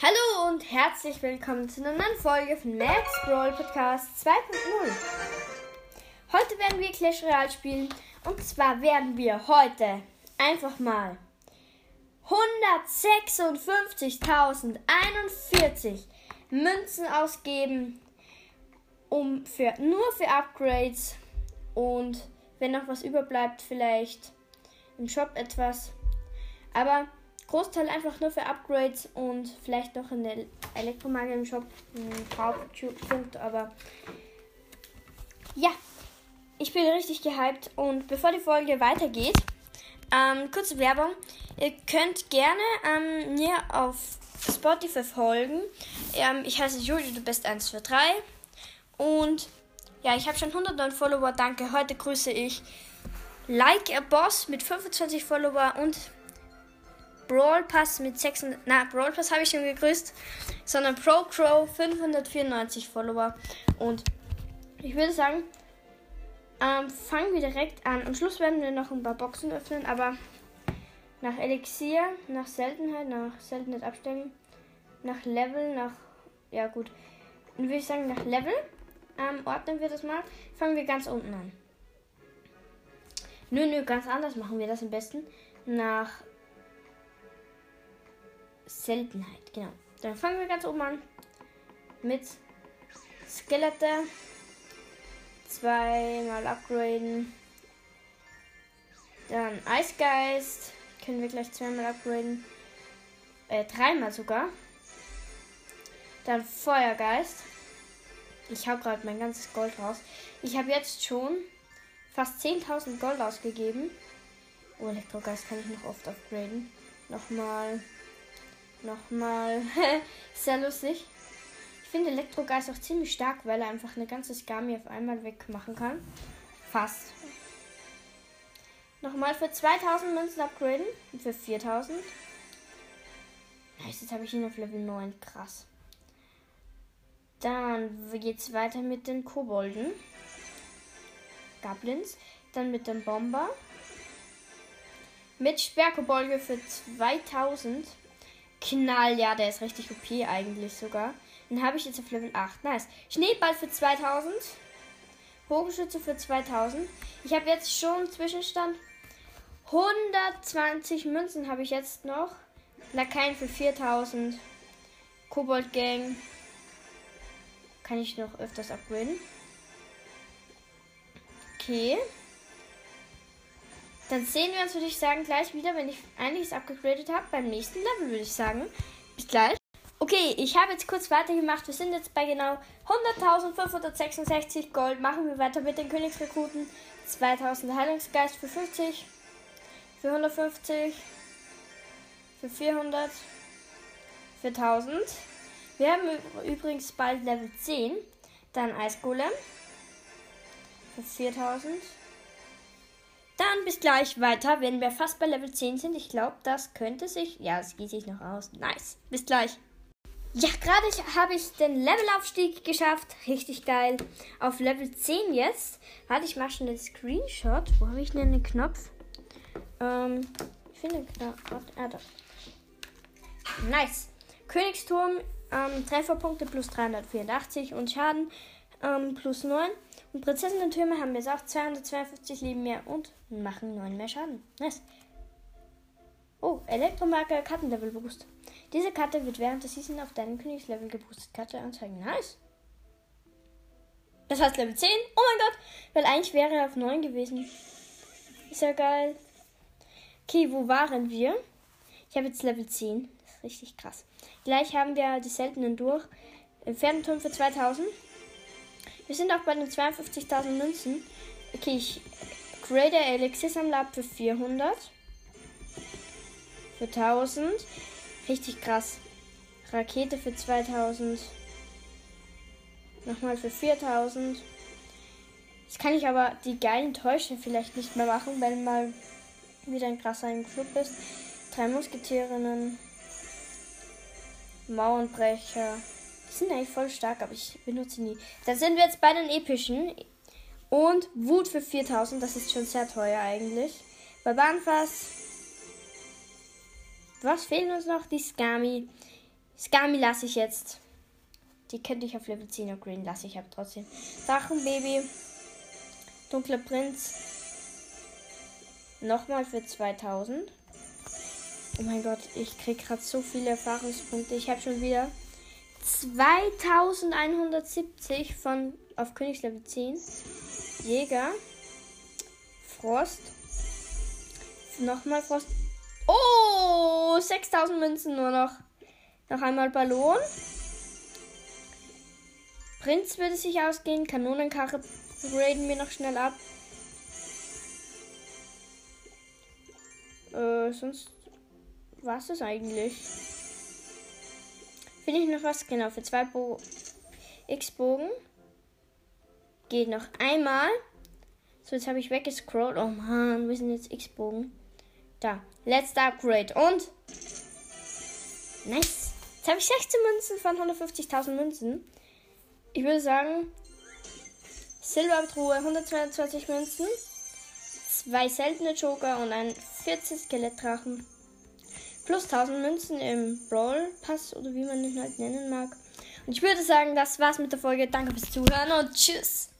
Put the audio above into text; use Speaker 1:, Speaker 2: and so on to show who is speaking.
Speaker 1: Hallo und herzlich willkommen zu einer neuen Folge von Max Brawl Podcast 2.0. Heute werden wir Clash Royale spielen und zwar werden wir heute einfach mal 156.041 Münzen ausgeben, um für, nur für Upgrades und wenn noch was überbleibt, vielleicht im Shop etwas. Aber Großteil einfach nur für Upgrades und vielleicht noch in der Elektromagie im Shop ein Hauptpunkt, aber ja, ich bin richtig gehypt und bevor die Folge weitergeht, ähm, kurze Werbung. Ihr könnt gerne ähm, mir auf Spotify folgen. Ähm, ich heiße Julie, du bist 123 und ja, ich habe schon 109 Follower. Danke. Heute grüße ich Like a Boss mit 25 Follower und Brawl Pass mit 600. Na, Brawl Pass habe ich schon gegrüßt. Sondern Pro Crow 594 Follower. Und ich würde sagen, ähm, fangen wir direkt an. Am Schluss werden wir noch ein paar Boxen öffnen, aber nach Elixier, nach Seltenheit, nach Seltenheit abstellen, nach Level, nach. Ja, gut. Dann würde ich sagen, nach Level ähm, ordnen wir das mal. Fangen wir ganz unten an. Nö, nö, ganz anders machen wir das am besten. Nach Seltenheit, genau. Dann fangen wir ganz oben an mit Skelette. Zweimal upgraden. Dann Eisgeist. Können wir gleich zweimal upgraden. Äh, dreimal sogar. Dann Feuergeist. Ich habe gerade mein ganzes Gold raus. Ich habe jetzt schon fast 10.000 Gold ausgegeben. Oh, Elektrogeist kann ich noch oft upgraden. Nochmal Nochmal. Sehr lustig. Ich finde Elektrogeist auch ziemlich stark, weil er einfach eine ganze Skami auf einmal wegmachen kann. Fast. Nochmal für 2000 Münzen upgraden. Und für 4000. Nice, jetzt habe ich ihn auf Level 9. Krass. Dann geht's weiter mit den Kobolden. Goblins. Dann mit dem Bomber. Mit Sperrkobolde für 2000. Knall, ja, der ist richtig OP eigentlich sogar. Den habe ich jetzt auf Level 8. Nice. Schneeball für 2000. Bogenschütze für 2000. Ich habe jetzt schon Zwischenstand. 120 Münzen habe ich jetzt noch. Lakaien für 4000. Kobold Gang. Kann ich noch öfters upgraden. Okay. Dann sehen wir uns, würde ich sagen, gleich wieder, wenn ich einiges abgegradet habe. Beim nächsten Level, würde ich sagen. Bis gleich. Okay, ich habe jetzt kurz weitergemacht. Wir sind jetzt bei genau 100.566 Gold. Machen wir weiter mit den Königsrekruten. 2000 Heilungsgeist für 50. Für 150. Für 400. Für 1000. Wir haben übrigens bald Level 10. Dann Eisgolem. Für 4000. Dann bis gleich weiter, wenn wir fast bei Level 10 sind. Ich glaube, das könnte sich. Ja, es geht sich noch aus. Nice. Bis gleich. Ja, gerade habe ich den Levelaufstieg geschafft. Richtig geil. Auf Level 10 jetzt. Warte, ich mache schon den Screenshot. Wo habe ich denn den Knopf? Ähm, ich finde Knopf. Ah, da. Nice. Königsturm, ähm, Trefferpunkte plus 384 und Schaden ähm, plus 9. Und Prinzessinnen-Türme haben jetzt auch 252 Leben mehr und machen 9 mehr Schaden. Nice. Oh, Elektromarker Kartenlevel Boost. Diese Karte wird während der Season auf deinem Königslevel geboostet Karte anzeigen. Nice. Das heißt Level 10. Oh mein Gott. Weil eigentlich wäre er auf 9 gewesen. Ist ja geil. Okay, wo waren wir? Ich habe jetzt Level 10. Das ist richtig krass. Gleich haben wir die seltenen durch. Pferdenturm für 2000. Wir sind auch bei den 52.000 Münzen. Okay, ich grade Elixir-Sammler ab für 400. Für 1000. Richtig krass. Rakete für 2000. Nochmal für 4000. Jetzt kann ich aber die geilen Täusche vielleicht nicht mehr machen, wenn mal wieder ein krasser Club ist. Drei Musketierinnen. Mauernbrecher. Die sind eigentlich voll stark, aber ich benutze nie. Dann sind wir jetzt bei den epischen. Und Wut für 4000, das ist schon sehr teuer eigentlich. Barbarenfass. Was fehlen uns noch? Die Skami. Skami lasse ich jetzt. Die könnte ich auf Level 10 upgraden, lasse ich aber trotzdem. Drachenbaby. Dunkler Prinz. Nochmal für 2000. Oh mein Gott, ich kriege gerade so viele Erfahrungspunkte. Ich habe schon wieder 2170 von auf Königslevel 10. Jäger. Frost. Nochmal Frost. Oh, 6000 Münzen nur noch. Noch einmal Ballon. Prinz würde sich ausgehen. Kanonenkarre graden wir noch schnell ab. Äh, sonst es das eigentlich. Finde ich noch was? Genau, für zwei Bo X-Bogen. Geht noch einmal. So, jetzt habe ich weggescrollt. Oh man, wir sind jetzt X-Bogen. Da. Let's upgrade. Und. Nice. Jetzt habe ich 16 Münzen von 150.000 Münzen. Ich würde sagen, Silbertruhe 122 Münzen, zwei seltene Joker und ein 14 Skelettdrachen. Plus 1000 Münzen im Brawl Pass oder wie man ihn halt nennen mag. Und ich würde sagen, das war's mit der Folge. Danke fürs Zuhören und tschüss.